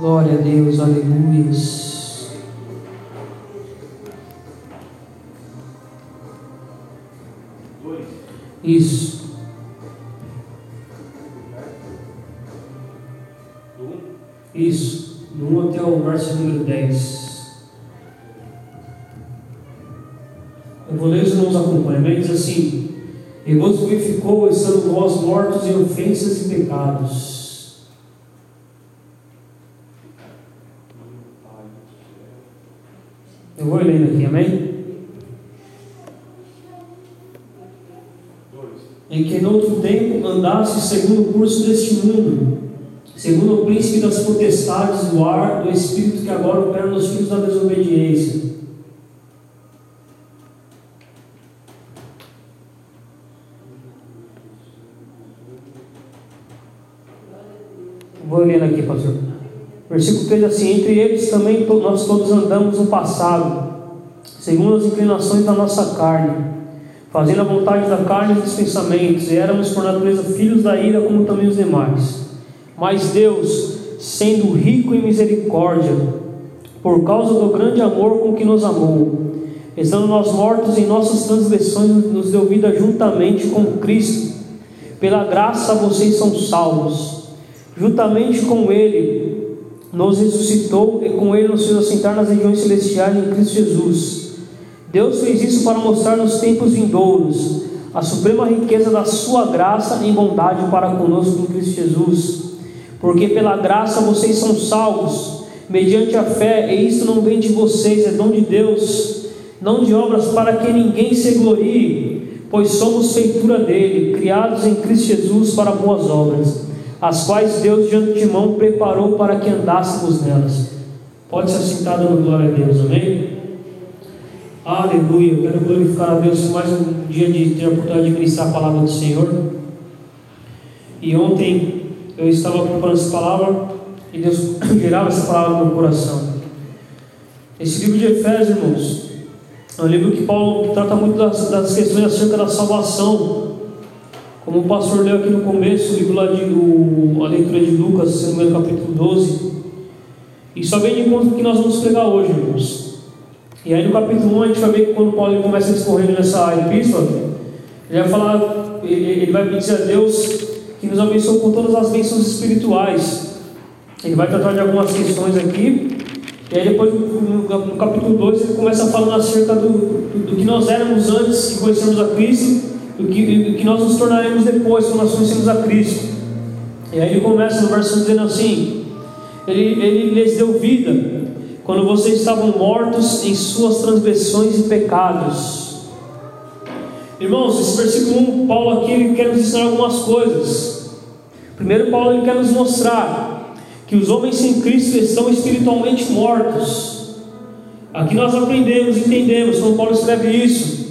Glória a Deus, aleluia. Isso. Isso. Do 1 até o verso número 10. Eu vou ler os irmãos acompanham. Ele diz assim: E vos purificou, estando vós mortos em ofensas e pecados. Vou lendo aqui, amém? Em que no outro tempo andasse segundo o curso deste mundo, segundo o príncipe das potestades do ar, do espírito que agora opera nos filhos da desobediência Vou lendo aqui, pastor. Versículo 3 assim: Entre eles também nós todos andamos no passado, segundo as inclinações da nossa carne, fazendo a vontade da carne e dos pensamentos, e éramos por natureza filhos da ira, como também os demais. Mas Deus, sendo rico em misericórdia, por causa do grande amor com que nos amou, estando nós mortos em nossas transgressões, nos deu vida juntamente com Cristo. Pela graça vocês são salvos juntamente com Ele, nos ressuscitou e com Ele nos fez assentar nas regiões celestiais em Cristo Jesus. Deus fez isso para mostrar nos tempos vindouros a suprema riqueza da Sua graça em bondade para conosco em Cristo Jesus. Porque pela graça vocês são salvos, mediante a fé, e isso não vem de vocês, é dom de Deus, não de obras para que ninguém se glorie, pois somos feitura dele, criados em Cristo Jesus para boas obras as quais Deus de antemão preparou para que andássemos nelas. Pode se assentar dando glória a Deus, amém? Aleluia, eu quero glorificar a Deus mais um dia de ter a oportunidade de ministrar a palavra do Senhor. E ontem eu estava preparando essa palavra e Deus gerava essa palavra no meu coração. Esse livro de Efésios, irmãos, é um livro que Paulo trata muito das, das questões acerca da salvação como o pastor leu aqui no começo, o livro lá de, o, a leitura de Lucas, não capítulo 12, e só vem de encontro que nós vamos pregar hoje, irmãos. E aí no capítulo 1 a gente vai ver que quando Paulo começa a discorrer nessa epístola, ele vai falar, ele, ele vai pedir a Deus que nos abençoe com todas as bênçãos espirituais. Ele vai tratar de algumas questões aqui, e aí depois no, capítulo 2 ele começa falando acerca do, do, do que nós éramos antes de conhecermos a Cristo do que, do que nós nos tornaremos depois, quando nós conhecemos a Cristo. E aí ele começa no verso dizendo assim: ele, ele lhes deu vida quando vocês estavam mortos em suas transgressões e pecados. Irmãos, esse versículo 1, Paulo aqui ele quer nos ensinar algumas coisas. Primeiro, Paulo ele quer nos mostrar que os homens sem Cristo estão espiritualmente mortos. Aqui nós aprendemos, entendemos, como Paulo escreve isso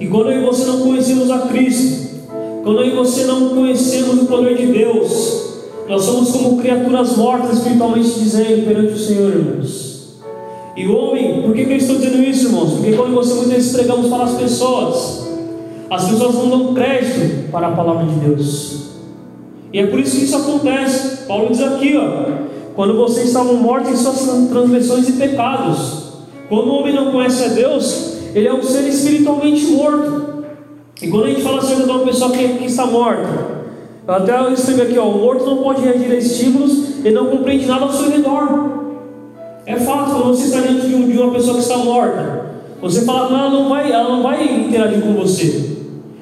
e quando eu e você não conhecemos a Cristo, quando eu e você não conhecemos o poder de Deus, nós somos como criaturas mortas espiritualmente dizendo perante o Senhor, irmãos. E o homem, por que, que eu estou dizendo isso, irmãos? Porque quando você muitas vezes pregamos para as pessoas, as pessoas não dão crédito para a palavra de Deus. E é por isso que isso acontece. Paulo diz aqui, ó, quando vocês estavam mortos em suas transgressões e pecados. Quando o homem não conhece a Deus, ele é um ser espiritualmente morto. E quando a gente fala acerca de uma pessoa que, que está morta, até eu escrevi aqui, ó, o morto não pode reagir a estímulos e não compreende nada ao seu redor. É fato, quando você está diante de, de uma pessoa que está morta, você fala com ela, não vai, ela não vai interagir com você.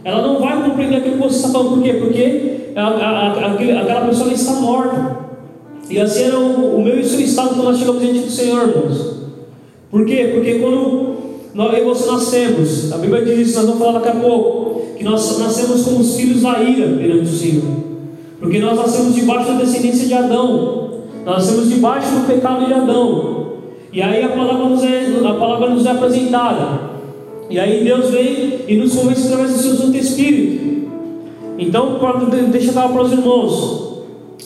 Ela não vai compreender aquilo que você está falando. Por quê? Porque a, a, a, aquela pessoa está morta. E assim era o, o meu e o seu estado quando nós chegamos diante do Senhor, irmãos. Por quê? Porque quando nós e você nascemos. A Bíblia diz isso, nós vamos falar daqui a pouco. Que nós nascemos como os filhos da ira perante o Senhor. Porque nós nascemos debaixo da descendência de Adão. Nós nascemos debaixo do pecado de Adão. E aí a palavra nos é, a palavra nos é apresentada. E aí Deus vem e nos convence através do seu Santo Espírito. Então, deixa eu falar para os irmãos.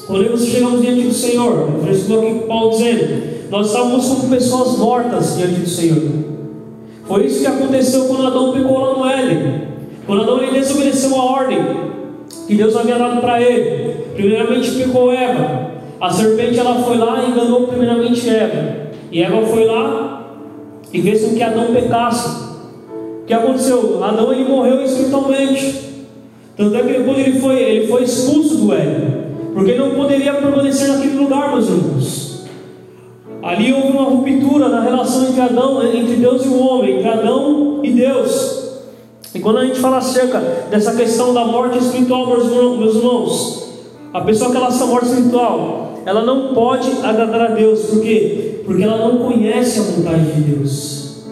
Quando chegamos diante do Senhor, o versículo aqui Paulo dizendo, nós estávamos como pessoas mortas diante do Senhor. Foi isso que aconteceu quando Adão pecou lá no Éden. Quando Adão ele desobedeceu a ordem que Deus havia dado para ele. Primeiramente pecou Eva. A serpente ela foi lá e enganou primeiramente Eva. E Eva foi lá e fez com que Adão pecasse. O que aconteceu? Adão ele morreu espiritualmente. Tanto é que depois ele foi, ele foi expulso do Éden. Porque ele não poderia permanecer naquele lugar, meus irmãos. Ali houve uma ruptura na relação entre Adão, entre Deus e o homem, entre Adão e Deus. E quando a gente fala acerca dessa questão da morte espiritual, meus irmãos, a pessoa que ela está morte espiritual, ela não pode agradar a Deus, por quê? Porque ela não conhece a vontade de Deus.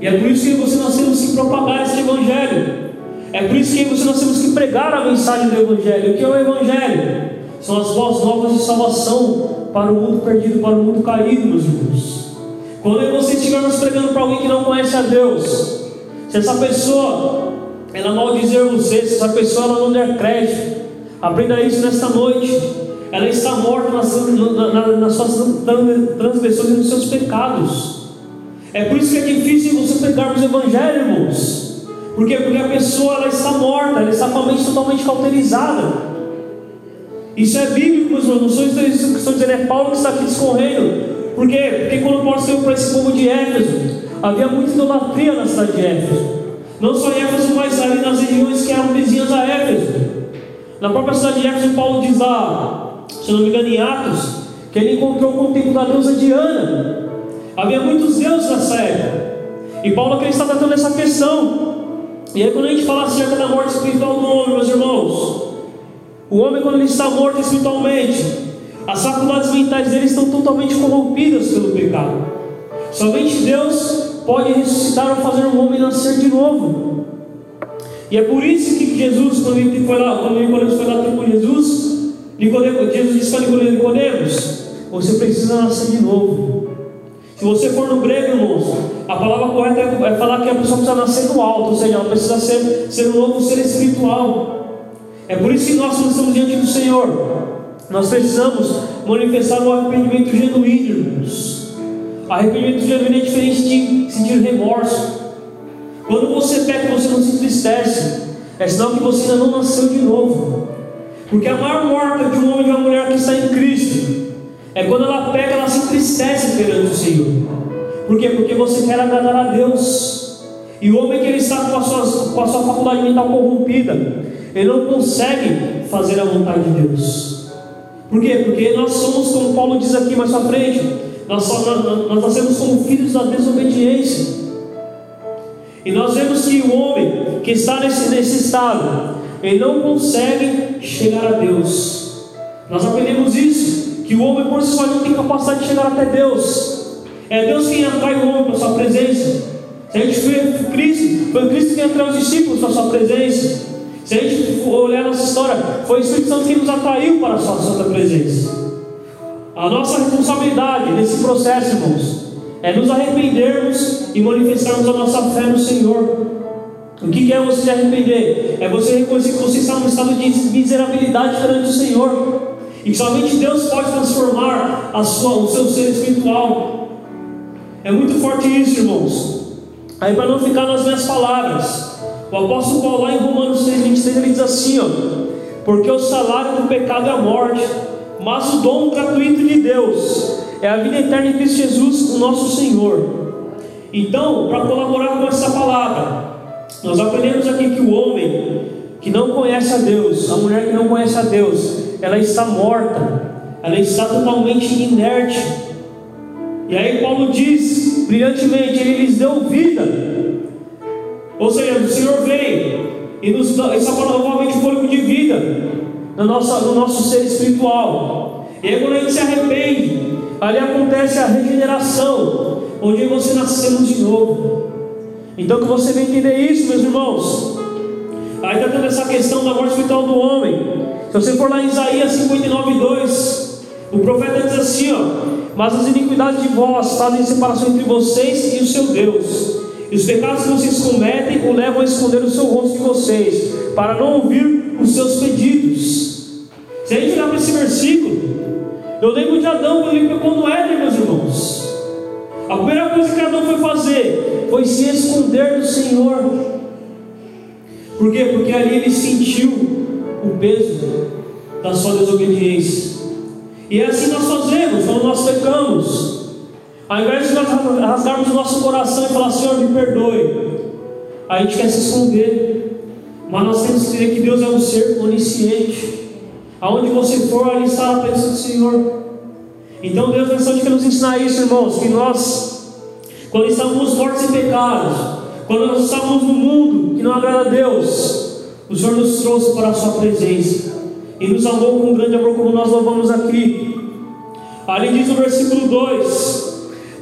E é por isso que você nós temos que propagar esse Evangelho. É por isso que você nós temos que pregar a mensagem do Evangelho. O que é o Evangelho? São as boas novas de salvação para o mundo perdido, para o mundo caído, meus irmãos. Quando você estivermos pregando para alguém que não conhece a Deus, se essa pessoa ela maldizer você, essa pessoa ela não der crédito, aprenda isso nesta noite. Ela está morta nas, na, nas suas transgressões e nos seus pecados. É por isso que é difícil você pregar os evangelhos, irmãos. Por quê? Porque a pessoa ela está morta, ela está com a mente totalmente cauterizada. Isso é bíblico, meus irmãos. Não sou isso que estou dizendo, é Paulo que está aqui discorrendo. Por quê? Porque quando Paulo escreveu para esse povo de Éfeso, Havia muita idolatria na cidade de Éfeso. Não só em Éfeso, mas ali nas regiões que eram vizinhas a Éfeso. Na própria cidade de Éfeso, Paulo diz lá, se não me engano, em Atos, que ele encontrou com o templo da deusa Diana. Havia muitos deuses nessa época. E Paulo aqui está tratando essa questão. E aí, quando a gente fala acerca da morte espiritual do homem, meus irmãos, o homem, quando ele está morto espiritualmente, as faculdades mentais dele estão totalmente corrompidas pelo pecado. Somente Deus pode ressuscitar ou fazer um homem nascer de novo. E é por isso que Jesus, quando ele foi lá, quando Nicodemos foi lá com Jesus, Nicodemos, Jesus disse para Nicodemos: Você precisa nascer de novo. Se você for no grego, irmãos, a palavra correta é falar que a pessoa precisa nascer do alto, ou seja, ela precisa ser, ser um novo ser espiritual. É por isso que nós, estamos diante do Senhor, nós precisamos manifestar um arrependimento genuíno, irmãos. Arrependimento genuíno é diferente de sentir remorso. Quando você peca, você não se entristece. É sinal que você ainda não nasceu de novo. Porque a maior morte de um homem e de uma mulher que está em Cristo é quando ela pega, ela se entristece perante o Senhor. Por quê? Porque você quer agradar a Deus. E o homem que ele está com a sua, com a sua faculdade mental corrompida, ele não consegue fazer a vontade de Deus. Por quê? Porque nós somos, como Paulo diz aqui mais à frente, nós, nós, nós nascemos como filhos da desobediência. E nós vemos que o homem que está nesse, nesse estado, ele não consegue chegar a Deus. Nós aprendemos isso, que o homem por si só não tem capacidade de chegar até Deus. É Deus quem atrai o homem para a sua presença. Se a gente foi Cristo, foi Cristo quem atraiu os discípulos para a sua presença. Se a gente olhar nossa história, foi o Espírito Santo quem nos atraiu para a sua santa presença. A nossa responsabilidade nesse processo, irmãos, é nos arrependermos e manifestarmos a nossa fé no Senhor. O que é você se arrepender? É você reconhecer que você está num estado de miserabilidade perante o Senhor. E somente Deus pode transformar sua, o seu ser espiritual. É muito forte isso, irmãos. Aí, para não ficar nas minhas palavras, o apóstolo Paulo, lá em Romanos 6, 26, ele diz assim: ó, Porque o salário do pecado é a morte mas o dom gratuito de Deus é a vida eterna em Cristo Jesus, o nosso Senhor. Então, para colaborar com essa palavra, nós aprendemos aqui que o homem que não conhece a Deus, a mulher que não conhece a Deus, ela está morta, ela está totalmente inerte. E aí Paulo diz brilhantemente: Ele lhes deu vida. Ou seja, o Senhor veio e nos dá, essa novamente o fôlego de vida no nosso, no nosso ser espiritual. E aí, quando a gente se arrepende, ali acontece a regeneração, onde você nascemos de novo. Então, que você venha entender isso, meus irmãos. Aí está tendo essa questão da morte espiritual do homem. Se você for lá em Isaías 59, 2, o profeta diz assim: ó, Mas as iniquidades de vós fazem separação entre vocês e o seu Deus. E os pecados que vocês cometem o levam a esconder o seu rosto de vocês, para não ouvir os seus pedidos. Se a gente olhar para esse versículo, eu lembro de Adão quando ele pecou no Éden, meus irmãos. A primeira coisa que Adão foi fazer foi se esconder do Senhor. Por quê? Porque ali ele sentiu o peso da sua desobediência. E é assim nós fazemos quando nós pecamos. Ao invés de nós rasgarmos o nosso coração e falar, Senhor, me perdoe, a gente quer se esconder. Mas nós temos que entender que Deus é um ser onisciente. Aonde você for, ali está a presença do Senhor. Então Deus é quer nos ensinar isso, irmãos, que nós, quando estávamos mortos em pecados, quando nós estávamos no mundo que não agrada a Deus, o Senhor nos trouxe para a sua presença e nos amou com um grande amor, como nós louvamos aqui. Ali diz no versículo 2: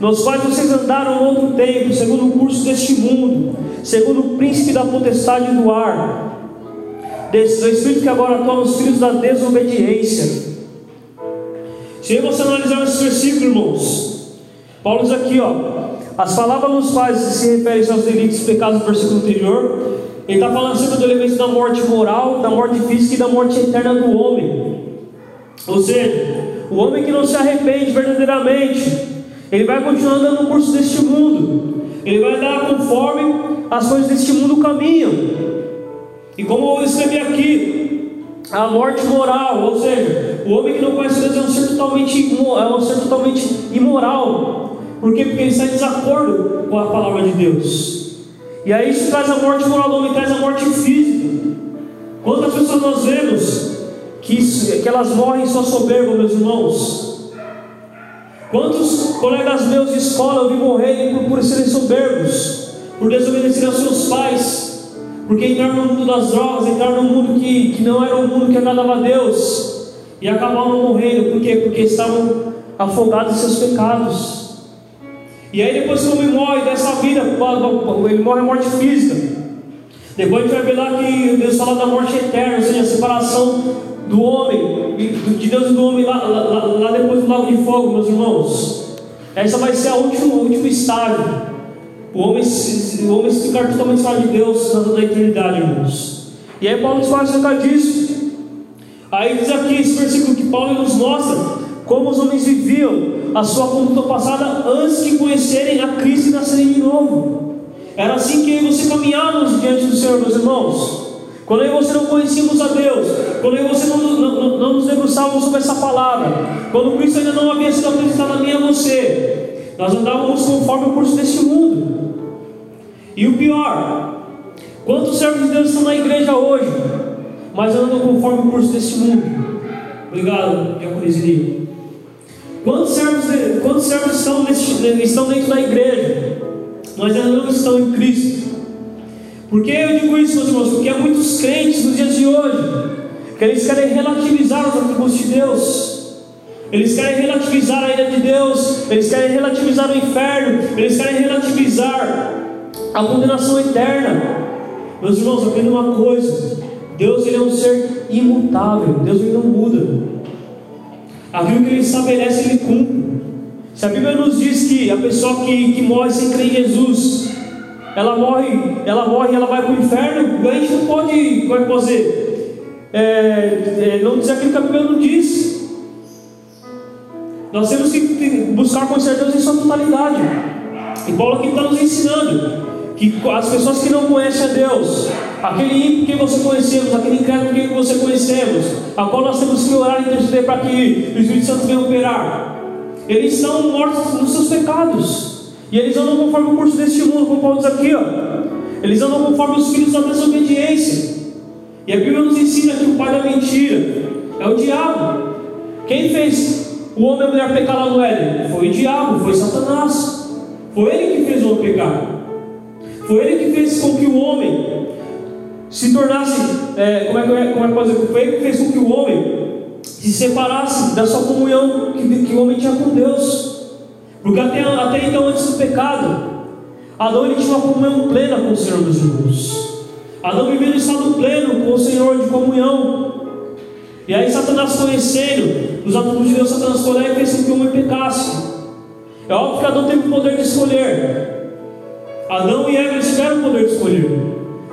Nos quais vocês andaram outro tempo, segundo o curso deste mundo, segundo o príncipe da potestade do ar, desse, do Espírito que agora toma os filhos da desobediência. Se você analisar esse versículo, irmãos, Paulo diz aqui, ó, as palavras nos quais se referem aos delitos pecados do versículo anterior, ele está falando acerca do elemento da morte moral, da morte física e da morte eterna do homem. Ou seja, o homem que não se arrepende verdadeiramente, ele vai continuar andando no curso deste mundo. Ele vai andar conforme as coisas deste mundo caminham. E como eu escrevi aqui, a morte moral, ou seja, o homem que não conhece Deus é um ser totalmente, é um ser totalmente imoral. Por quê? Porque ele está em desacordo com a palavra de Deus. E aí isso traz a morte moral do homem, traz a morte física. Quantas pessoas nós vemos que, que elas morrem em sua soberba, meus irmãos? Quantos colegas meus de escola eu vi por, por serem soberbos, por desobedecer aos seus pais, porque entraram no mundo das drogas, entraram num mundo que, que não era um mundo que agradava a Deus, e acabaram morrendo, por quê? Porque estavam afogados em seus pecados. E aí depois que o homem morre dessa vida, ele morre a morte física. Depois a gente vai ver lá que Deus fala da morte eterna, ou seja, a separação do homem, de Deus e do homem lá, lá, lá depois do lago de fogo, meus irmãos. Essa vai ser a última, o último estágio. O homem, o homem se ficar totalmente fora de Deus na eternidade, irmãos. E aí Paulo nos fala acerca disso. Aí diz aqui esse versículo que Paulo nos mostra como os homens viviam a sua conduta passada antes de conhecerem a Cristo e nascerem de novo. Era assim que você caminhávamos diante do Senhor, meus irmãos. Quando eu e você não conhecíamos a Deus, quando eu e você não, não, não nos debruçávamos sobre essa palavra, quando Cristo ainda não havia sido apresentado a mim e a você, nós andávamos conforme o curso deste mundo. E o pior, quantos servos de Deus estão na igreja hoje, mas andam conforme o curso deste mundo? Obrigado, Diaconisio. Quantos servos, quantos servos estão, nesse, estão dentro da igreja, mas ainda não estão em Cristo? Por que eu digo isso, meus irmãos? Porque há muitos crentes nos dias de hoje que eles querem relativizar os atributos de Deus. Eles querem relativizar a ira de Deus, eles querem relativizar o inferno, eles querem relativizar a condenação eterna. Meus irmãos, aprenda uma coisa: Deus ele é um ser imutável, Deus ele não muda. Aquilo que ele estabelece, ele cumpre. Se a Bíblia nos diz que a pessoa que, que morre sem crer em Jesus, ela morre, ela morre, ela vai para o inferno, a gente não pode, como é dizer, é, é, não dizer aquilo que a Bíblia não diz. Nós temos que buscar conhecer Deus em sua totalidade. E Paulo aqui está nos ensinando que as pessoas que não conhecem a Deus, aquele ímpio que você conhecemos, aquele incrédulo que você conhecemos, a qual nós temos que orar e interceder para que o Espírito Santo venha operar, eles estão mortos nos seus pecados, e eles andam conforme o curso deste mundo, como Paulo diz aqui, ó. eles andam conforme os filhos da desobediência, e a Bíblia nos ensina que o pai da mentira é o diabo. Quem fez o homem e a mulher pecar lá no Éden? Foi o diabo, foi Satanás. Foi ele que fez o homem pecar. Foi ele que fez com que o homem se tornasse, é, como, é, é, como é que pode dizer? Foi ele que fez com que o homem se separasse da sua comunhão que, que o homem tinha com Deus. Porque até, até então, antes do pecado, Adão ele tinha uma comunhão plena com o Senhor dos irmãos. Adão vivia no estado pleno com o Senhor de comunhão. E aí Satanás conhecendo os atributos de Deus, Satanás foi lá e fez com que o homem pecasse. É óbvio que Adão teve o poder de escolher. Adão e Eva tiveram o poder de escolher,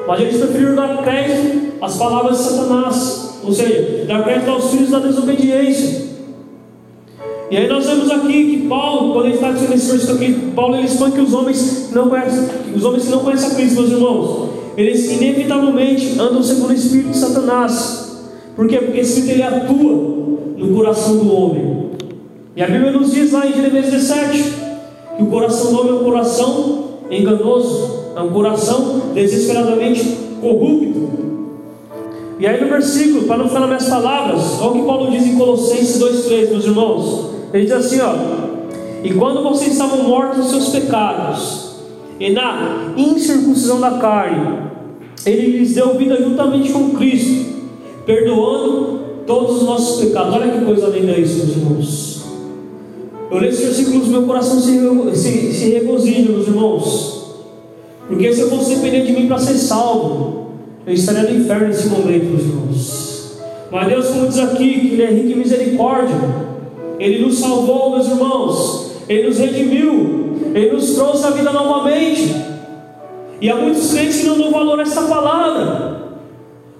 mas eles preferiram dar crédito às palavras de Satanás, ou seja, dar crédito aos filhos da desobediência. E aí nós vemos aqui que Paulo, quando ele está dizendo esse versículo aqui, Paulo ele expõe que os homens não conhecem, os homens que não conhecem a Cristo, meus irmãos, eles inevitavelmente andam segundo o espírito de Satanás. Por quê? Porque esse espírito ele atua no coração do homem. E a Bíblia nos diz lá em Jeremias 17 que o coração do homem é um coração enganoso, é um coração desesperadamente corrupto. E aí no versículo, para não falar minhas palavras, olha o que Paulo diz em Colossenses 2,3, meus irmãos. Ele diz assim: ó, e quando vocês estavam mortos nos seus pecados, e na incircuncisão da carne, ele lhes deu vida juntamente com Cristo, perdoando todos os nossos pecados. Olha que coisa linda isso, meus irmãos. Eu leio esse versículo, meu coração se, se, se regozija, meus irmãos. Porque se eu fosse depender de mim para ser salvo, eu estaria no inferno nesse momento, meus irmãos. Mas Deus, como diz aqui, que Ele é rico em misericórdia, Ele nos salvou, meus irmãos, Ele nos redimiu, Ele nos trouxe a vida novamente. E há muitos crentes que não dão valor a essa palavra,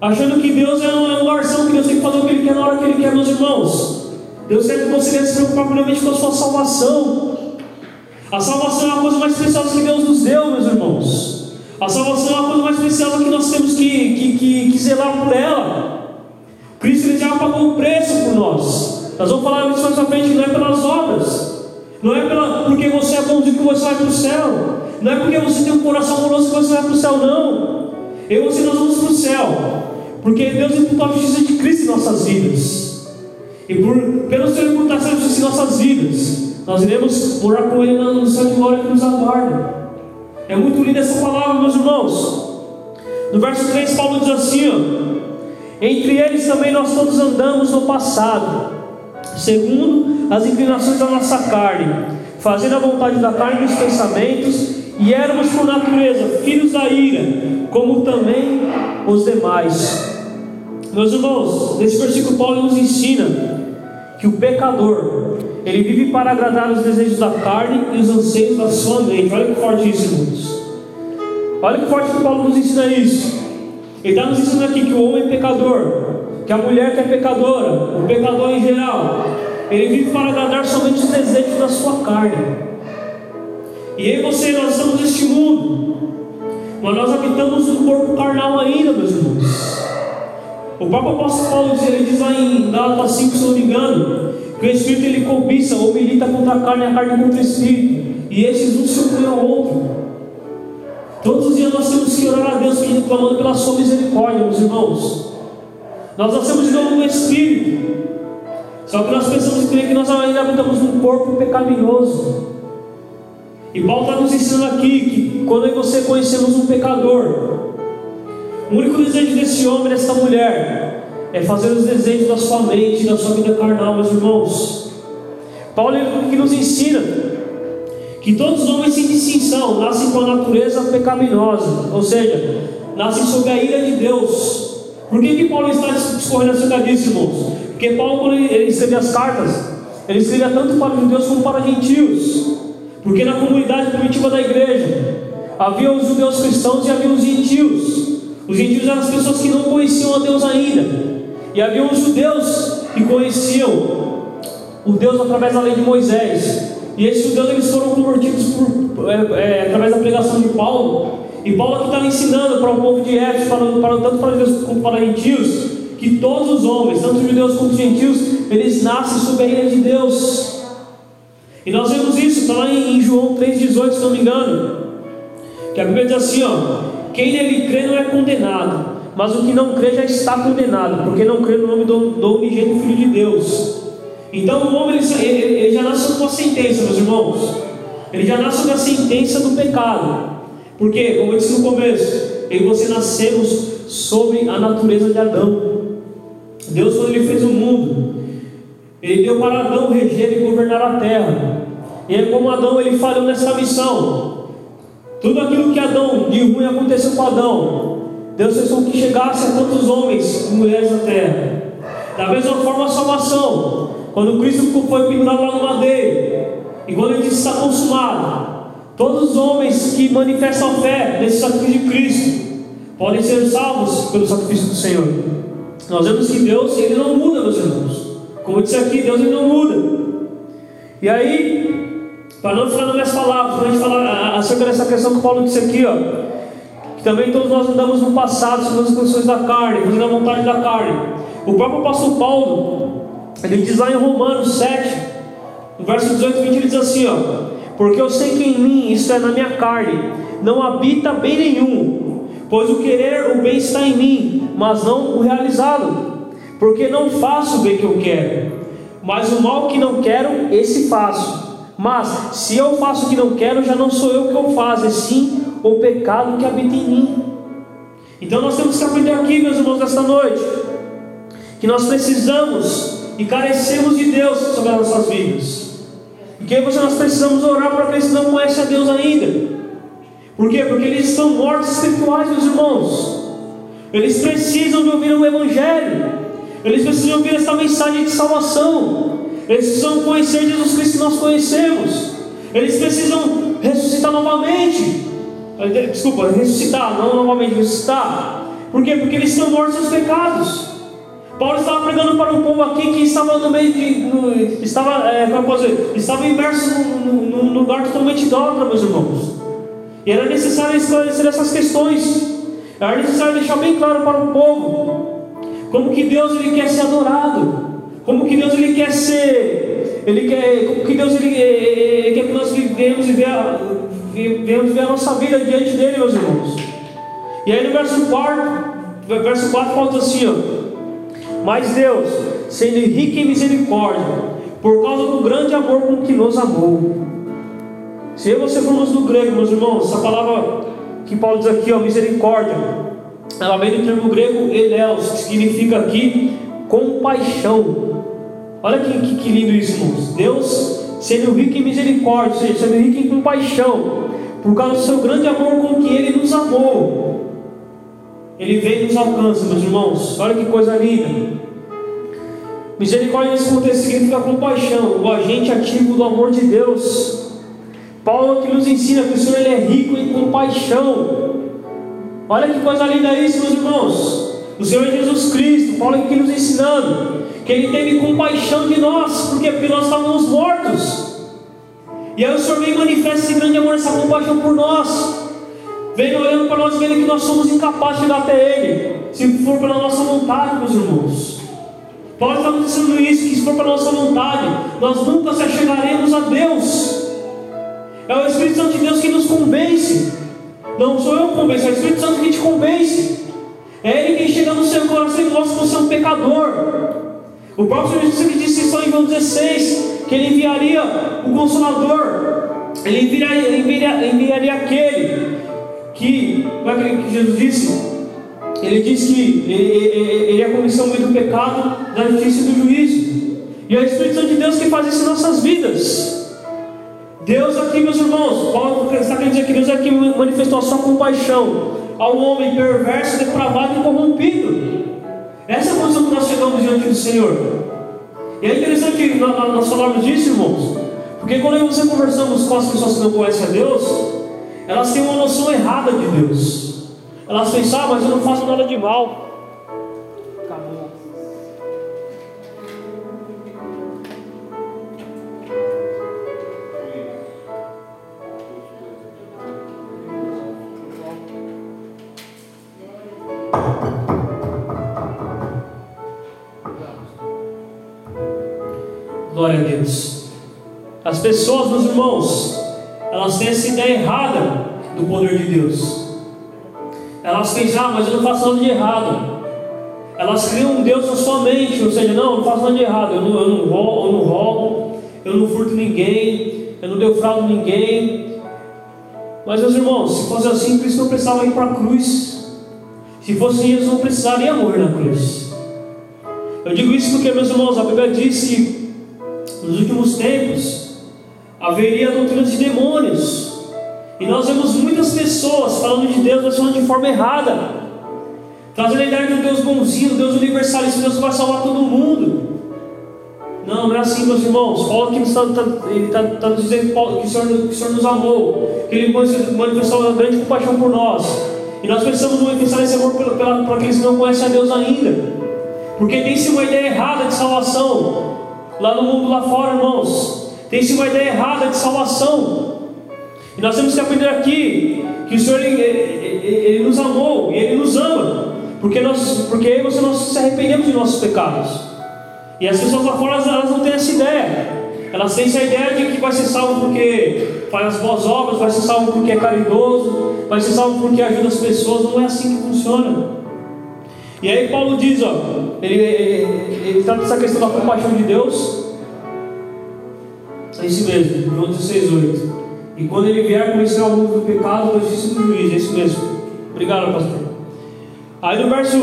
achando que Deus é um, é garçom, que Deus tem que fazer o que Ele quer na hora que Ele quer, meus irmãos. Deus quer que você se preocupar primeiramente com a sua salvação. A salvação é a coisa mais preciosa que Deus nos deu, meus irmãos. A salvação é a coisa mais preciosa que nós temos que, que, que, que zelar por ela. Cristo já pagou o preço por nós. Nós vamos falar isso mais pra frente, não é pelas obras. Não é pela, porque você é bonzinho que você vai para o céu. Não é porque você tem um coração amoroso que você vai para o céu, não. Eu e você nós vamos para o céu. Porque Deus imputou a justiça de Cristo em nossas vidas. E por, pelo seu imputar essa justiça em nossas vidas, nós iremos morar com Ele céu de glória que nos aguarda. É muito linda essa palavra, meus irmãos. No verso 3, Paulo diz assim: ó, Entre eles também nós todos andamos no passado, segundo as inclinações da nossa carne, fazendo a vontade da carne e dos pensamentos, e éramos por natureza filhos da ira, como também os demais. Meus irmãos, nesse versículo Paulo nos ensina que o pecador, ele vive para agradar os desejos da carne e os anseios da sua mente. Olha que forte isso, irmãos. Olha que forte que Paulo nos ensina isso. Ele está nos ensinando aqui que o homem é pecador, que a mulher que é pecadora, o pecador em geral, ele vive para agradar somente os desejos da sua carne. E e você, nós estamos neste mundo, mas nós habitamos um corpo carnal ainda, meus irmãos. O próprio apóstolo Paulo diz, ele diz lá em Gálatas 5, se não me engano, que o Espírito ele cobiça ou milita contra a carne a carne contra o Espírito. E esses um se opõem ao outro. Todos os dias nós temos que orar a Deus pedindo, clamando pela sua misericórdia, meus irmãos. Nós nascemos de novo no Espírito. Só que nós pensamos que, que nós ainda habitamos num corpo pecaminoso. E Paulo está nos ensinando aqui que quando eu e você conhecemos um pecador, o único desejo desse homem, dessa mulher, é fazer os desejos da sua mente, da sua vida carnal, meus irmãos. Paulo é que nos ensina que todos os homens sem distinção nascem com a natureza pecaminosa, ou seja, nascem sob a ira de Deus. Por que, que Paulo está discorrendo acerca disso, irmãos? Porque Paulo, quando ele escrevia as cartas, ele escrevia tanto para judeus como para os gentios. Porque na comunidade primitiva da igreja havia os judeus cristãos e havia os gentios. Os gentios eram as pessoas que não conheciam a Deus ainda. E havia os judeus que conheciam o Deus através da lei de Moisés. E esses judeus eles foram convertidos por, é, é, através da pregação de Paulo. E Paulo aqui está ensinando para o povo de Éfeso, para, para, tanto para judeus como para gentios, que todos os homens, tanto judeus quanto gentios, eles nascem sob a ira de Deus. E nós vemos isso, está lá em, em João 3,18, se não me engano. Que a Bíblia diz assim: ó, quem nele crê não é condenado, mas o que não crê já está condenado, porque não crê no nome do, do unigênito Filho de Deus. Então o homem ele, ele, ele já nasce com a sentença, meus irmãos. Ele já nasce com a sentença do pecado. Porque, como eu disse no começo, eu e você nascemos sobre a natureza de Adão. Deus, quando Ele fez o mundo, Ele deu para Adão reger e governar a terra. E é como Adão ele falhou nessa missão. Tudo aquilo que Adão de ruim aconteceu com Adão, Deus fez com que chegasse a tantos homens e mulheres na terra. Da mesma forma a salvação. Quando Cristo foi pendurado lá no madeiro, e quando ele disse está consumado, todos os homens que manifestam fé nesse sacrifício de Cristo podem ser salvos pelo sacrifício do Senhor. Nós vemos que Deus ele não muda, meus irmãos. Como eu disse aqui, Deus ele não muda. E aí, para não ficar nas minhas palavras, para a gente falar acerca dessa questão que Paulo disse aqui, ó, que também todos nós andamos no passado, segundo as condições da carne, fazendo a vontade da carne. O próprio apóstolo Paulo, Ele diz lá em Romanos 7, no verso 18 e 20, ele diz assim: ó, Porque eu sei que em mim, isto é, na minha carne, não habita bem nenhum, pois o querer, o bem está em mim, mas não o realizá-lo. Porque não faço o bem que eu quero, mas o mal que não quero, esse faço. Mas se eu faço o que não quero, já não sou eu que eu faço, é sim o pecado que habita em mim. Então nós temos que aprender aqui, meus irmãos, nesta noite, que nós precisamos e carecemos de Deus sobre as nossas vidas. E que nós precisamos orar para aqueles que não conhecem a Deus ainda. Por quê? Porque eles estão mortos espirituais, meus irmãos. Eles precisam de ouvir o Evangelho. Eles precisam ouvir esta mensagem de salvação. Eles precisam conhecer Jesus Cristo que nós conhecemos. Eles precisam ressuscitar novamente. Desculpa, ressuscitar, não novamente ressuscitar. Por quê? Porque eles estão mortos nos pecados. Paulo estava pregando para um povo aqui que estava no meio de. No, estava, é, como dizer, estava imerso num lugar totalmente idólatra, meus irmãos. E era necessário esclarecer essas questões. Era necessário deixar bem claro para o povo como que Deus ele quer ser adorado, como que Deus ele quer ser, ele quer, como que Deus ele, ele quer que nós vivemos e vivemos a nossa vida diante dele, meus irmãos. E aí no verso 4, verso 4 falta assim, ó. Mas Deus, sendo rico em misericórdia, por causa do grande amor com que nos amou. Se você formos do grego, meus irmãos, essa palavra que Paulo diz aqui, ó, misericórdia, ela vem do termo grego eleos, que significa aqui compaixão. Olha que, que, que lindo isso, irmãos. Deus, sendo rico em misericórdia, sendo rico em compaixão, por causa do seu grande amor com que Ele nos amou. Ele vem e nos alcança, meus irmãos. Olha que coisa linda. Misericórdia nesse contexto significa compaixão, o agente ativo do amor de Deus. Paulo que nos ensina que o Senhor ele é rico em compaixão. Olha que coisa linda isso, meus irmãos. O Senhor Jesus Cristo, Paulo aqui nos ensinando que Ele teve compaixão de nós, porque, porque nós estávamos mortos. E aí o Senhor vem e manifesta esse grande amor, essa compaixão por nós. Vem olhando para nós, vendo que nós somos incapazes de chegar até Ele, se for pela nossa vontade, meus irmãos. Paulo está dizendo isso, que se for pela nossa vontade, nós nunca se chegaremos a Deus. É o Espírito Santo de Deus que nos convence. Não sou eu que convenço, é o Espírito Santo que te convence. É Ele quem chega no seu coração e mostra que você é um pecador. O próprio Jesus disse isso em João 16, que Ele enviaria o Consolador, Ele enviaria, enviaria, enviaria aquele que, como é que Jesus disse? Ele disse que ele, é a comissão do pecado, da justiça e do juízo. E é o Espírito Santo de Deus que faz isso em nossas vidas. Deus aqui, meus irmãos, Paulo está querendo dizer que Deus aqui manifestou a sua compaixão ao homem perverso, depravado e corrompido. Essa é a condição que nós chegamos diante do Senhor. E é interessante que nós falamos disso, irmãos, porque quando você conversamos com as pessoas que não conhecem a Deus, elas têm uma noção errada de Deus. Elas pensam, ah, mas eu não faço nada de mal. Acabou. Glória a Deus. As pessoas, meus irmãos, elas têm essa ideia errada do poder de Deus. Elas pensam, ah, mas eu não faço nada de errado. Elas criam um Deus na sua mente, ou seja, não, eu não faço nada de errado, eu não, eu não, roubo, eu não roubo, eu não furto ninguém, eu não defraudo ninguém. Mas meus irmãos, se fosse assim, Cristo não precisava ir para a cruz. Se fosse isso, não precisaria morrer na cruz. Eu digo isso porque, meus irmãos, a Bíblia diz que nos últimos tempos haveria doutrina de demônios. E nós vemos muitas pessoas falando de Deus, mas falando de forma errada. Trazendo a ideia de um Deus bonzinho, Deus universalista, Deus que vai salvar todo mundo. Não, não é assim, meus irmãos. Paulo aqui está, está, está nos dizendo que o, Senhor, que o Senhor nos amou, que Ele manifestou uma grande compaixão por nós. E nós precisamos manifestar esse amor para aqueles que não conhecem a Deus ainda. Porque tem-se uma ideia errada de salvação lá no mundo lá fora, irmãos. Tem-se uma ideia errada de salvação. E nós temos que aprender aqui que o Senhor ele, ele, ele nos amou e Ele nos ama. Porque, nós, porque e você nós se arrependemos de nossos pecados. E as pessoas lá fora elas não têm essa ideia. Elas têm essa ideia de que vai ser salvo porque faz as boas obras, vai ser salvo porque é caridoso, vai ser salvo porque ajuda as pessoas. Não é assim que funciona. E aí Paulo diz, ó, ele trata essa questão da compaixão de Deus. É isso mesmo, João 16, 8. E quando ele vier conhecer o mundo do pecado, da justiça do juiz, é isso mesmo. Obrigado, pastor. Aí no verso,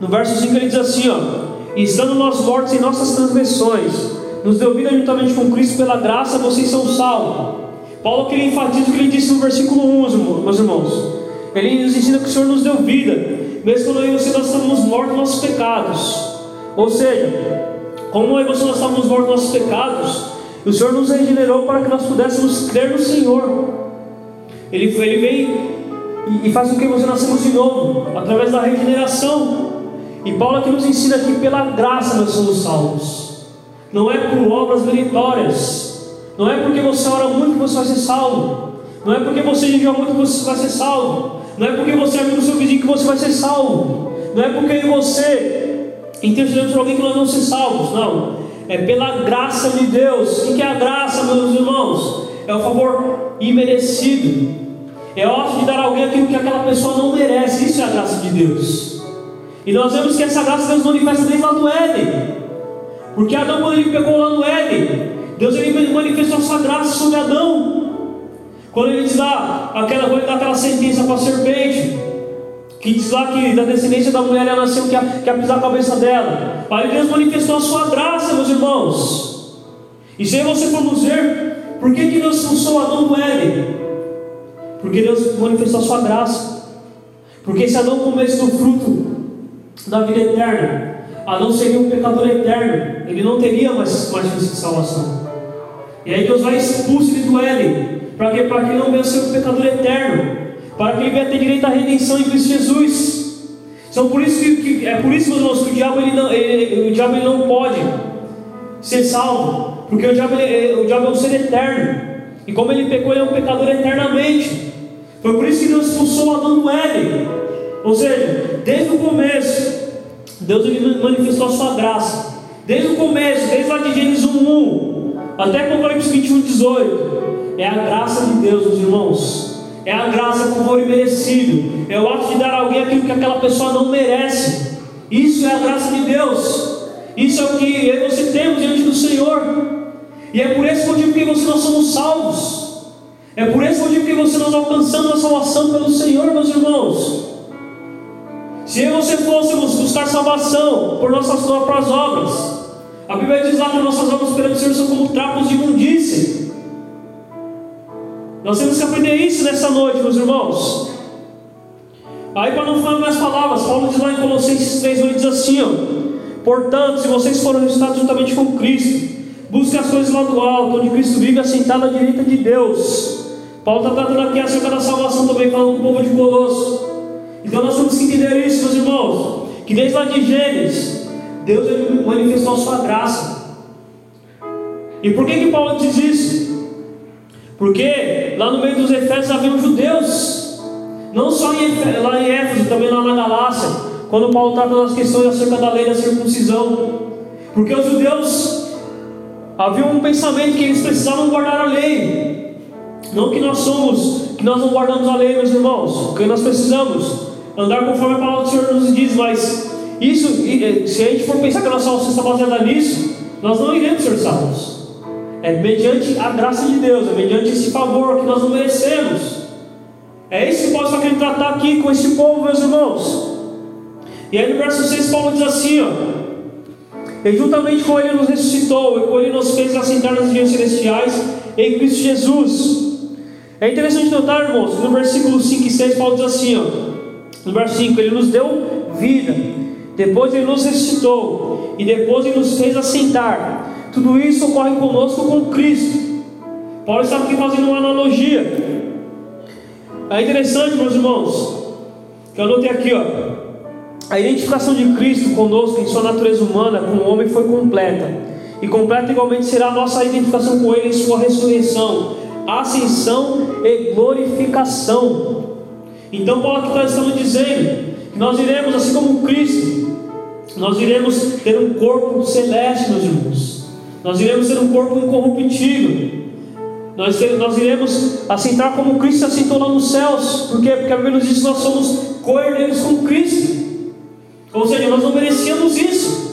no verso 5 ele diz assim, ó, estando nós mortos em nossas transgressões, nos deu vida juntamente com Cristo pela graça, vocês são salvos. Paulo queria enfatizar o que ele disse no versículo 1, meus irmãos. Ele nos ensina que o Senhor nos deu vida, mesmo quando eu e você nós estamos mortos nos nossos pecados. Ou seja, como e você nós estávamos mortos nos nossos pecados, o Senhor nos regenerou para que nós pudéssemos crer no Senhor. Ele, ele vem e faz com que você nascemos de novo, através da regeneração. E Paulo aqui nos ensina que pela graça nós somos salvos. Não é por obras meritórias, não é porque você ora muito que você vai ser salvo, não é porque você jejua muito que você vai ser salvo, não é porque você ajuda o seu vizinho que você vai ser salvo, não é porque você intercedeu por alguém que nós vamos ser salvos, não, é pela graça de Deus. O que é a graça, meus irmãos? É o favor imerecido, é o ato de dar a alguém aquilo que aquela pessoa não merece, isso é a graça de Deus. E nós vemos que essa graça Deus manifesta desde lá do Éden. Porque Adão, quando ele pegou lá no Éden, Deus ele manifestou a sua graça sobre Adão. Quando ele diz lá, aquela, quando ele dá aquela sentença para a serpente, que diz lá que da descendência da mulher ela nasceu que ia, pisar a cabeça dela. Aí Deus manifestou a sua graça, meus irmãos. E se você formos ver, por que, que Deus expulsou Adão do Éden? Porque Deus manifestou a sua graça. Porque se Adão comesse do fruto da vida eterna, Adão seria um pecador eterno, ele não teria mais, mais chance de salvação. E aí Deus vai expulsar ele do Éden, para que, para que não venha ser um pecador eterno, para que ele venha ter direito à redenção em Cristo Jesus. Então por isso que, que é por isso, irmãos, que o diabo, ele não, ele, o diabo ele não pode ser salvo, porque o diabo, ele, o diabo é um ser eterno, e como ele pecou, ele é um pecador eternamente. Foi por isso que Deus expulsou Adão do Éden. Ou seja, desde o começo, Deus ele manifestou a sua graça. Desde o começo, desde lá de Gênesis 1, até Apocalipse 21, 18. É a graça de Deus, meus irmãos. É a graça com favor merecido. É o ato de dar a alguém aquilo que aquela pessoa não merece. Isso é a graça de Deus. Isso é o que eu e você temos diante do Senhor. E é por esse motivo que você nós somos salvos. É por esse motivo que você nós alcançamos a salvação pelo Senhor, meus irmãos. Se você fôssemos buscar salvação por nossas próprias obras, a Bíblia diz lá que nossas obras perante o Senhor são como trapos de imundícia. Nós temos que aprender isso nessa noite, meus irmãos. Aí, para não falar mais palavras, Paulo diz lá em Colossenses 3, ele diz assim: ó, Portanto, se vocês foram ressuscitados juntamente com Cristo, busquem as coisas lá do alto, onde Cristo vive assentado à direita de Deus. Paulo está tratando aqui acerca da salvação também, falando do povo de Colosso. Então nós temos que entender isso, meus irmãos, que desde lá de Gênesis, Deus manifestou a sua graça. E por que que Paulo diz isso? Porque lá no meio dos Efésios haviam judeus, não só em lá em Éfeso, também lá na Galácia, quando Paulo trata das questões acerca da lei da circuncisão. Porque os judeus haviam um pensamento que eles precisavam guardar a lei. Não que nós somos, que nós não guardamos a lei, meus irmãos, porque nós precisamos andar conforme a palavra do Senhor nos diz, mas isso, se a gente for pensar que a nossa salvação está baseada nisso, nós não iremos ser salvos. É mediante a graça de Deus, é mediante esse favor que nós não merecemos. É isso que Paulo está querendo tratar aqui com esse povo, meus irmãos. E aí no verso 6 Paulo diz assim, ó. E juntamente com ele nos ressuscitou, e com ele nos fez assentar nas regiões celestiais em Cristo Jesus. É interessante notar, irmãos, no versículo 5 e 6 Paulo diz assim, ó. No verso 5, Ele nos deu vida, depois Ele nos ressuscitou, e depois Ele nos fez assentar. Tudo isso ocorre conosco com Cristo. Paulo está aqui fazendo uma analogia. É interessante, meus irmãos, que eu anotei aqui, ó. A identificação de Cristo conosco em sua natureza humana com o homem foi completa. E completa igualmente será a nossa identificação com Ele em sua ressurreição, ascensão e glorificação. Então Paulo aqui está dizendo que nós iremos, assim como Cristo, nós iremos ter um corpo celeste, meus irmãos. Nós iremos ter um corpo incorruptível. Nós, nós iremos assentar como Cristo assentou lá nos céus. Por quê? Porque a Bíblia nos diz que nós somos co-herdeiros com Cristo. Ou seja, nós não merecíamos isso.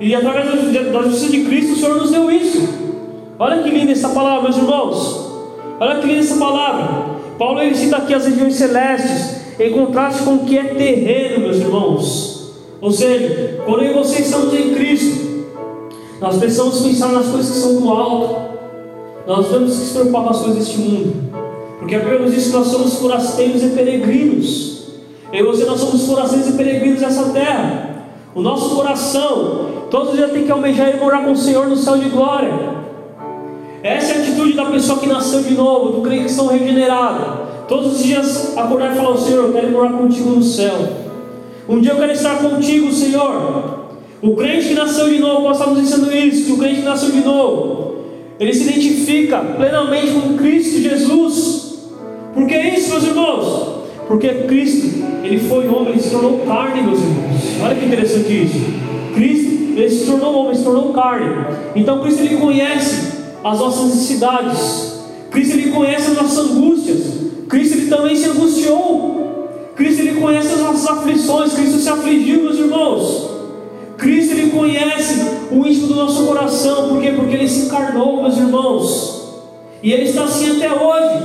E através da justiça de Cristo, o Senhor nos deu isso. Olha que linda essa palavra, meus irmãos. Olha que linda essa palavra. Paulo ele cita aqui as regiões celestes, em contraste com o que é terreno, meus irmãos. Ou seja, quando eu e você estamos em Cristo, nós precisamos pensar nas coisas que são do alto. Nós temos que se preocupar com as coisas deste mundo. Porque a Bíblia diz que nós somos forasteiros e peregrinos. Eu e você nós somos forasteiros e peregrinos nessa terra. O nosso coração, todos os dias tem que almejar e morar com o Senhor no céu de glória. Essa é a atitude da pessoa que nasceu de novo, do crente que são regenerado. Todos os dias acordar e falar: Senhor, eu quero morar contigo no céu. Um dia eu quero estar contigo, Senhor. O crente que nasceu de novo, nós estamos dizendo isso, que o crente que nasceu de novo, ele se identifica plenamente com Cristo Jesus. Por que isso, meus irmãos? Porque Cristo, ele foi homem, ele se tornou carne, meus irmãos. Olha que interessante isso. Cristo, ele se tornou homem, se tornou carne. Então Cristo ele conhece as nossas necessidades. Cristo ele conhece as nossas angústias. Cristo ele também se angustiou. Cristo ele conhece as nossas aflições. Cristo se afligiu, meus irmãos. Cristo ele conhece o íntimo do nosso coração. Por quê? Porque ele se encarnou, meus irmãos. E ele está assim até hoje.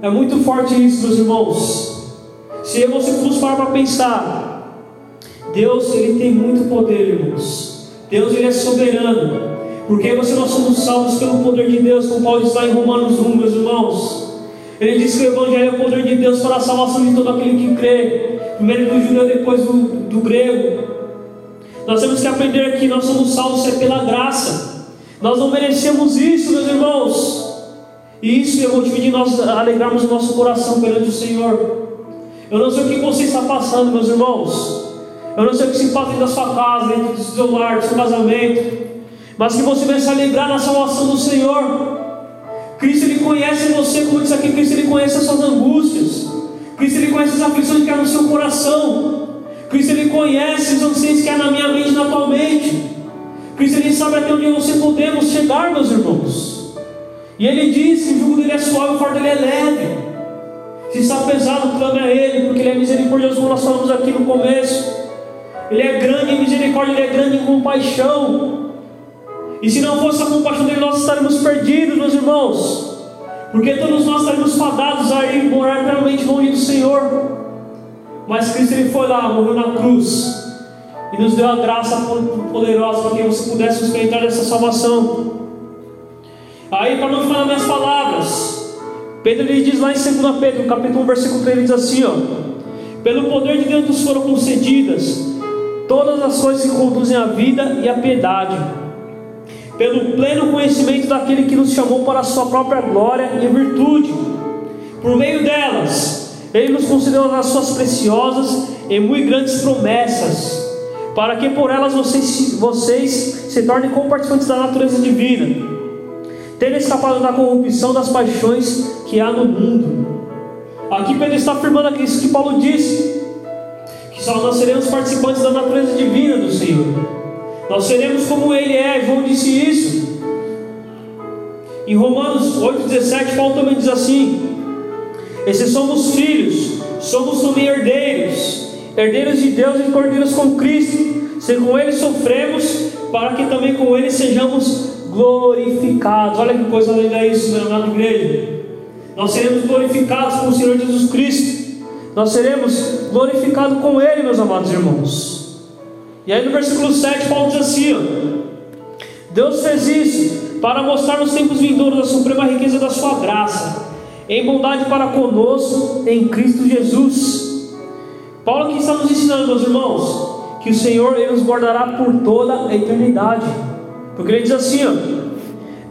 É muito forte isso, meus irmãos. Se você for parar para pensar, Deus ele tem muito poder, irmãos. Deus ele é soberano. Porque você nós somos salvos pelo poder de Deus, como Paulo está em Romanos 1, meus irmãos. Ele diz que o Evangelho é o poder de Deus para a salvação de todo aquele que crê. Primeiro do judeu, depois do, do grego. Nós temos que aprender que nós somos salvos é pela graça. Nós não merecemos isso, meus irmãos. E isso é motivo de nós alegrarmos o nosso coração perante o Senhor. Eu não sei o que você está passando, meus irmãos. Eu não sei o que se passa dentro da sua casa, dentro do seu lar, do seu casamento. Mas que você venha se alegrar na salvação do Senhor. Cristo ele conhece você, como diz aqui, Cristo ele conhece as suas angústias. Cristo ele conhece as aflições que há no seu coração. Cristo ele conhece os anseios que há na minha mente e na tua mente. Cristo ele sabe até onde você podemos chegar, meus irmãos. E ele diz que o jugo dele é suave, o fardo dele é leve. Se está pesado, clame a Ele, porque Ele é misericordioso, como nós falamos aqui no começo. Ele é grande em misericórdia, Ele é grande em compaixão. E se não fosse a compaixão dele, nós estaríamos perdidos, meus irmãos. Porque todos nós estaríamos fadados a ir morar eternamente longe do Senhor. Mas Cristo ele foi lá, morreu na cruz. E nos deu a graça poderosa para que você pudesse experimentar essa salvação. Aí, para não falar minhas palavras, Pedro ele diz lá em 2 Pedro, capítulo 1, versículo 3, ele diz assim: ó, Pelo poder de Deus nos foram concedidas todas as coisas que conduzem à vida e à piedade, pelo pleno conhecimento daquele que nos chamou para a sua própria glória e virtude. Por meio delas, ele nos concedeu as suas preciosas e muito grandes promessas, para que por elas vocês, vocês se tornem compartilhantes da natureza divina tendo escapado da corrupção das paixões que há no mundo. Aqui Pedro está afirmando isso que Paulo disse, que só nós seremos participantes da natureza divina do Senhor. Nós seremos como Ele é, João disse isso. Em Romanos 8,17, Paulo também diz assim: E se somos filhos, somos também herdeiros, herdeiros de Deus e cordeiros com Cristo, se com Ele sofremos, para que também com Ele sejamos glorificados. Olha que coisa linda isso, meu amado igreja. Nós seremos glorificados com o Senhor Jesus Cristo. Nós seremos glorificados com Ele, meus amados irmãos. E aí no versículo 7, Paulo diz assim: ó, Deus fez isso para mostrar nos tempos vindouros a suprema riqueza da sua graça, em bondade para conosco em Cristo Jesus. Paulo aqui está nos ensinando, meus irmãos, que o Senhor ele nos guardará por toda a eternidade. Porque ele diz assim: ó,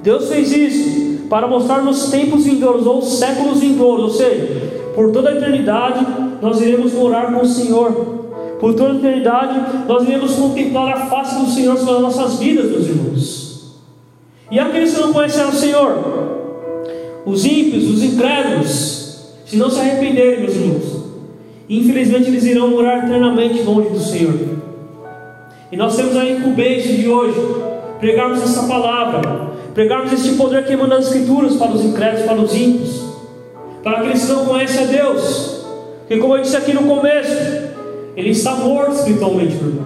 Deus fez isso para mostrar nos tempos vindouros ou séculos vindouros, ou seja, por toda a eternidade nós iremos morar com o Senhor. Por toda a eternidade nós iremos contemplar a face do Senhor sobre as nossas vidas, meus irmãos. E aqueles que não conhecem o Senhor, os ímpios, os incrédulos, se não se arrependerem, meus irmãos, infelizmente eles irão morar eternamente longe do Senhor. E nós temos a incumbência de hoje pregarmos essa palavra, pregarmos este poder que emana das Escrituras para os incrédulos, para os ímpios, para aqueles que não conhecem a Deus. Porque, como eu disse aqui no começo, ele está morto espiritualmente, meu irmão.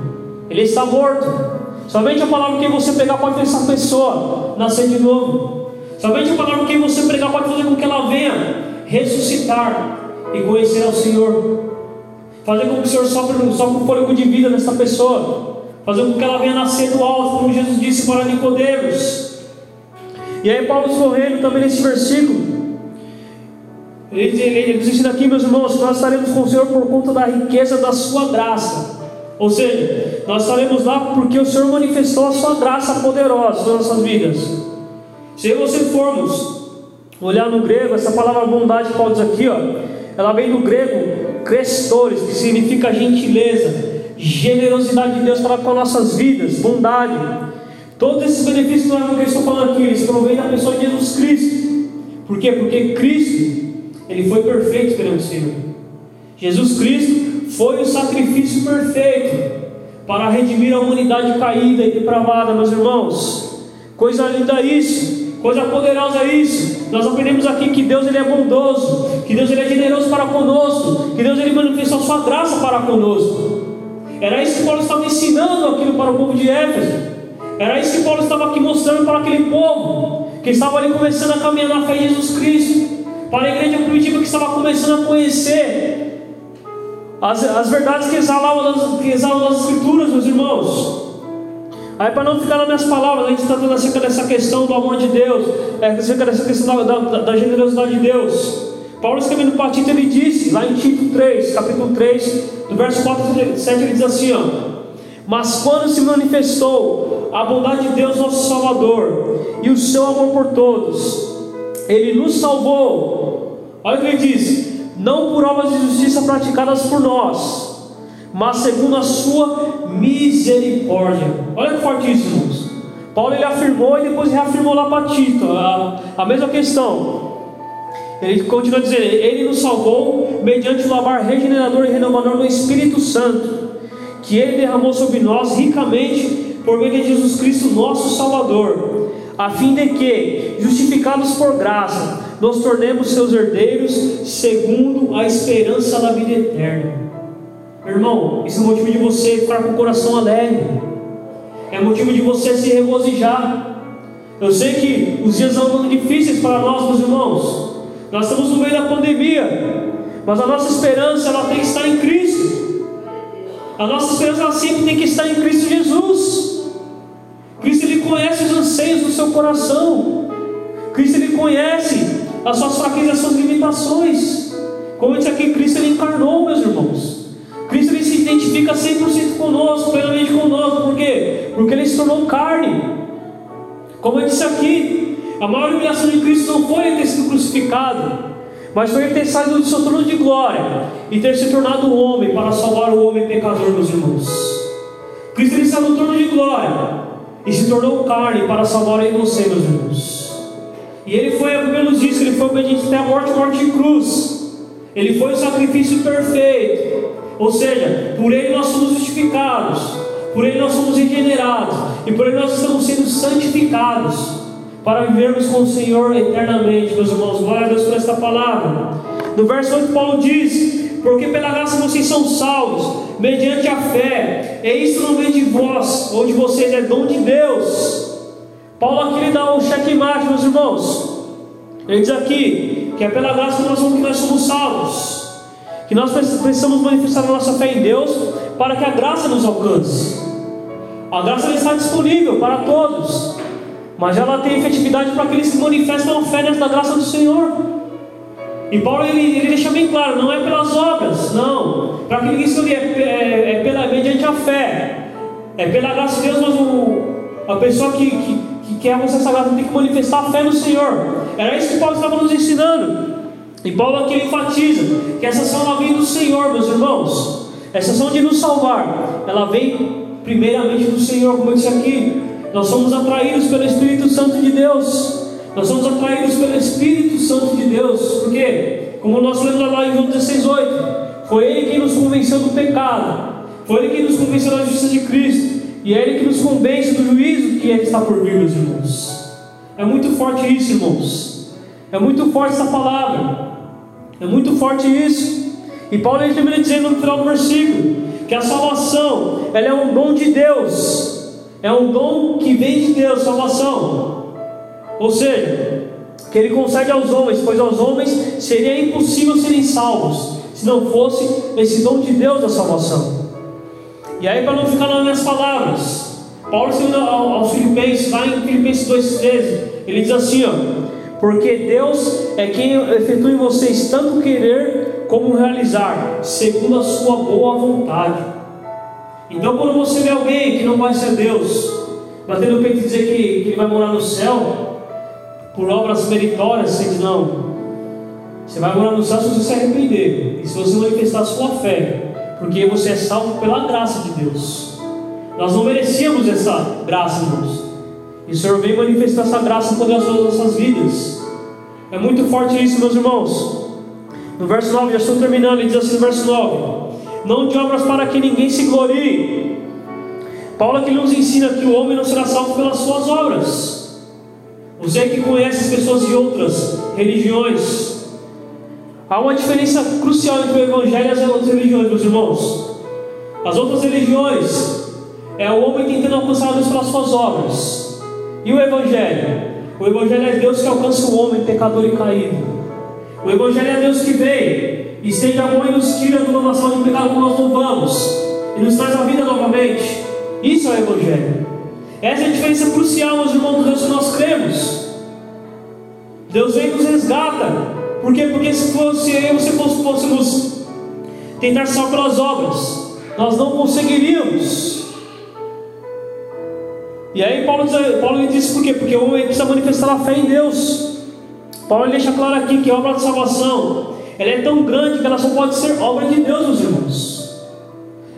Ele está morto. Somente a palavra que você pegar pode fazer essa pessoa nascer de novo. Somente a palavra que você pregar pode fazer com que ela venha ressuscitar e conhecer ao Senhor. Fazer com que o Senhor sopre, sopre um fôlego de vida nessa pessoa. Fazer com que ela venha nascer do alto, como Jesus disse para Nicodemos. E aí Paulo escorrendo também nesse versículo. Ele, ele, ele nos ensina aqui, meus irmãos, nós estaremos com o Senhor por conta da riqueza da sua graça. Ou seja, nós estaremos lá porque o Senhor manifestou a sua graça poderosa nas nossas vidas. Se você formos olhar no grego, essa palavra bondade Paulo diz aqui, ó, ela vem do grego crestores, que significa gentileza, generosidade de Deus para com nossas vidas, bondade. Todos esses benefícios que eu estou falando aqui, eles provêm da pessoa de Jesus Cristo. Por quê? Porque Cristo, ele foi perfeito perante o Senhor. Jesus Cristo foi o sacrifício perfeito para redimir a humanidade caída e depravada, meus irmãos. Coisa linda isso. Coisa poderosa é isso. Nós aprendemos aqui que Deus ele é bondoso, que Deus ele é generoso para conosco, que Deus ele manifestou a sua graça para conosco. Era isso que Paulo estava ensinando aquilo para o povo de Éfeso. Era isso que Paulo estava aqui mostrando para aquele povo que estava ali começando a caminhar na fé em Jesus Cristo. Para a igreja primitiva que estava começando a conhecer as, as verdades que exalavam das, que exalam das Escrituras, meus irmãos. Aí, para não ficar nas minhas palavras, a gente está tratando acerca dessa questão do amor de Deus, é, acerca dessa questão da, da, da generosidade de Deus. Paulo escrevendo para Tito, ele disse, lá em Tito 3, capítulo 3, do verso 4 a 7, ele diz assim: ó, Mas quando se manifestou a bondade de Deus, nosso Salvador, e o seu amor por todos, ele nos salvou. Olha o que ele diz: não por obras de justiça praticadas por nós mas segundo a sua misericórdia. Olha que forte isso, irmãos. Paulo ele afirmou e depois reafirmou lá para Tito a, a mesma questão. Ele continua dizendo: Ele nos salvou mediante o lavar regenerador e renovador do Espírito Santo, que Ele derramou sobre nós ricamente por meio de Jesus Cristo, nosso Salvador, a fim de que, justificados por graça, nos tornemos seus herdeiros, segundo a esperança da vida eterna. Irmão, isso é motivo de você ficar com o coração alegre. É motivo de você se regozijar. Eu sei que os dias andam difíceis para nós, meus irmãos. Nós estamos no meio da pandemia. Mas a nossa esperança ela tem que estar em Cristo. A nossa esperança ela sempre tem que estar em Cristo Jesus. Cristo ele conhece os anseios do seu coração. Cristo ele conhece as suas fraquezas, as suas limitações. Como eu disse aqui, Cristo ele encarnou, meus irmãos. Cristo ele se identifica 100% conosco, plenamente conosco, por quê? Porque ele se tornou carne. Como eu disse aqui, a maior humilhação de Cristo não foi ele ter sido crucificado, mas foi ele ter saído do seu trono de glória e ter se tornado homem para salvar o homem pecador, meus irmãos. Cristo ele saiu do trono de glória e se tornou carne para salvar eu você, meus irmãos. E ele foi, pelos diz que ele foi obediente até a morte, morte de cruz. Ele foi o sacrifício perfeito. Ou seja, por Ele nós somos justificados, por Ele nós somos regenerados, e por Ele nós estamos sendo santificados, para vivermos com o Senhor eternamente, meus irmãos. Glória a Deus por esta palavra. No verso 8, Paulo diz: Porque pela graça vocês são salvos, mediante a fé, e isso não vem de vós ou de vocês, é dom de Deus. Paulo aqui lhe dá um checkmate, meus irmãos. Ele diz aqui que é pela graça que nós somos salvos que nós precisamos manifestar a nossa fé em Deus para que a graça nos alcance. A graça está disponível para todos, mas ela tem efetividade para aqueles que manifestam a fé nessa graça do Senhor. E Paulo ele, ele deixa bem claro: não é pelas obras, não. Para que estuda é, é, é pela, mediante a fé, é pela graça de Deus, mas o, a pessoa que, que, que quer alcançar essa graça tem que manifestar a fé no Senhor. Era isso que Paulo estava nos ensinando. E Paulo aqui enfatiza que essa ação ela vem do Senhor, meus irmãos. Essa ação de nos salvar, ela vem primeiramente do Senhor, como eu disse aqui. Nós somos atraídos pelo Espírito Santo de Deus. Nós somos atraídos pelo Espírito Santo de Deus. Por quê? Como nós lemos lá em João 16,8. Foi Ele quem nos convenceu do pecado. Foi Ele quem nos convenceu da justiça de Cristo. e é Ele que nos convence do juízo que está por vir, meus irmãos. É muito forte isso, irmãos. É muito forte essa palavra. É muito forte isso. E Paulo ele termina dizendo no final do versículo que a salvação ela é um dom de Deus. É um dom que vem de Deus, salvação. Ou seja, que ele concede aos homens, pois aos homens seria impossível serem salvos se não fosse esse dom de Deus da salvação. E aí, para não ficar nas minhas palavras, Paulo escrevendo aos Filipenses, lá em Filipenses 2,13, ele diz assim: ó, porque Deus é quem efetua em vocês tanto querer como realizar, segundo a sua boa vontade. Então, quando você vê alguém que não vai ser Deus, batendo o peito e dizer que, que ele vai morar no céu, por obras meritórias, você diz: não, você vai morar no céu se você se arrepender, e se você manifestar a sua fé, porque você é salvo pela graça de Deus. Nós não merecíamos essa graça, irmãos. E o Senhor vem manifestar essa graça poderosa nas nossas vidas. É muito forte isso, meus irmãos. No verso 9, já estou terminando, ele diz assim no verso 9: Não de obras para que ninguém se glorie. Paulo aqui nos ensina que o homem não será salvo pelas suas obras. Você que conhece as pessoas de outras religiões, Há uma diferença crucial entre o Evangelho e as outras religiões, meus irmãos. As outras religiões é o homem tentando alcançar Deus pelas suas obras. E o Evangelho? O Evangelho é Deus que alcança o homem pecador e caído. O Evangelho é Deus que vem, estende a mão e nos tira do nação de pecado como nós louvamos, e nos traz a vida novamente. Isso é o Evangelho. Essa é a diferença crucial, meus irmãos, do Deus que nós cremos. Deus vem e nos resgata. Por quê? Porque se fosse eu, se fôssemos tentar só pelas obras, nós não conseguiríamos. E aí Paulo diz, Paulo diz por quê? Porque o homem precisa manifestar a fé em Deus. Paulo deixa claro aqui que a obra de salvação ela é tão grande que ela só pode ser obra de Deus, meus irmãos.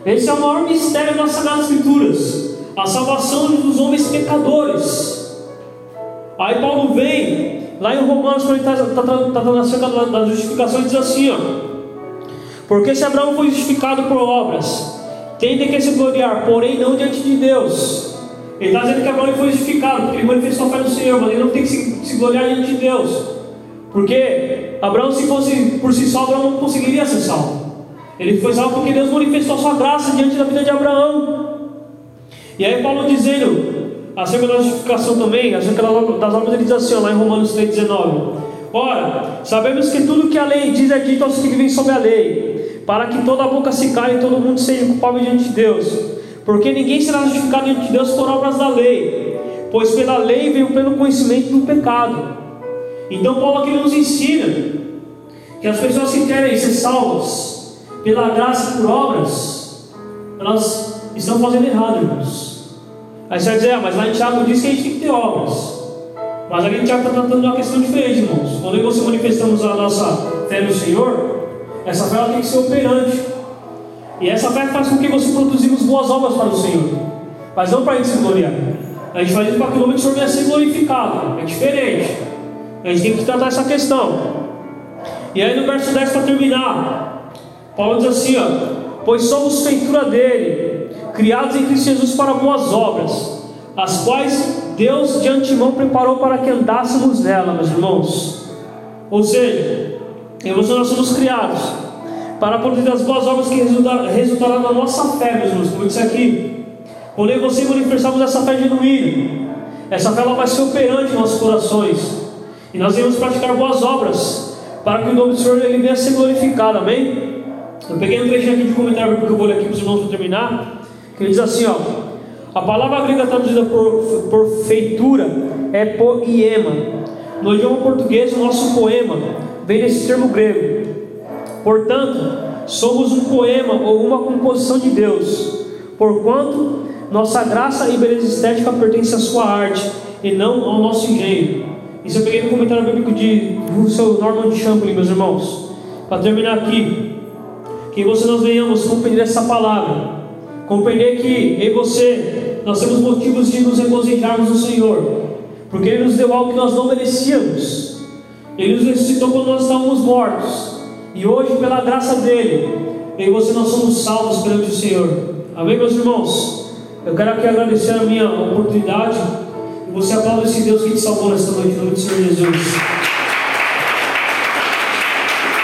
Esse é o maior mistério das Sagradas Escrituras. A salvação dos homens pecadores. Aí Paulo vem Lá em Romanos, quando ele está tá, tá, tá acerca da justificação, ele diz assim: ó, Porque se Abraão foi justificado por obras, tem de que se gloriar, porém não diante de Deus. Ele está dizendo que Abraão foi justificado, porque ele manifestou fé no Senhor, mas ele não tem que se, se gloriar diante de Deus. Porque Abraão, se fosse por si só, Abraão não conseguiria ser salvo. Ele foi salvo porque Deus manifestou a sua graça diante da vida de Abraão. E aí Paulo dizendo acerca da justificação também, acerca das obras, ele diz assim, lá em Romanos 3,19: Ora, sabemos que tudo que a lei diz é dito aos que vivem sob a lei, para que toda a boca se caia e todo mundo seja culpável diante de Deus. Porque ninguém será justificado diante de Deus por obras da lei, pois pela lei veio pelo conhecimento do pecado. Então, Paulo aqui nos ensina que as pessoas que querem ser salvas pela graça por obras, elas estão fazendo errado, irmãos. Aí você vai dizer, ah, mas lá em Tiago diz que a gente tem que ter obras. Mas aqui Tiago está tratando de uma questão diferente, irmãos. Quando e você manifestamos a nossa fé no Senhor, essa fé tem que ser operante. E essa fé faz com que você produzimos boas obras para o Senhor. Mas não para gente se gloriar. A gente faz isso para que o nome do Senhor venha ser glorificado. É diferente. A gente tem que tratar essa questão. E aí no verso 10 para terminar, Paulo diz assim: ó, Pois somos feitura dele criados em Cristo Jesus para boas obras, as quais Deus de antemão preparou para que andássemos nela, meus irmãos. Ou seja, nós somos criados para produzir as boas obras que resultarão na nossa fé, meus irmãos, como eu disse aqui. Quando eu e você manifestarmos essa fé genuína, essa fé ela vai ser operante em nossos corações, e nós iremos praticar boas obras, para que o nome do Senhor ele venha a ser glorificado, amém? Eu peguei um trechinho aqui de comentário, porque eu vou ler aqui para os irmãos para terminar que diz assim: ó, a palavra grega traduzida por, por feitura é poema. No idioma português, o nosso poema vem desse termo grego. Portanto, somos um poema ou uma composição de Deus, porquanto nossa graça e beleza estética pertence à sua arte e não ao nosso engenho. Isso eu peguei no comentário bíblico de Russell Norman Champlin, meus irmãos. Para terminar aqui, que você nós venhamos compreender essa palavra Compreender que em você nós temos motivos de nos regozijarmos no Senhor, porque Ele nos deu algo que nós não merecíamos. Ele nos ressuscitou quando nós estávamos mortos, e hoje, pela graça dele, em você nós somos salvos perante o Senhor. Amém, meus irmãos? Eu quero aqui agradecer a minha oportunidade. E você aplauda esse Deus que te salvou nesta noite, no nome do Senhor Jesus.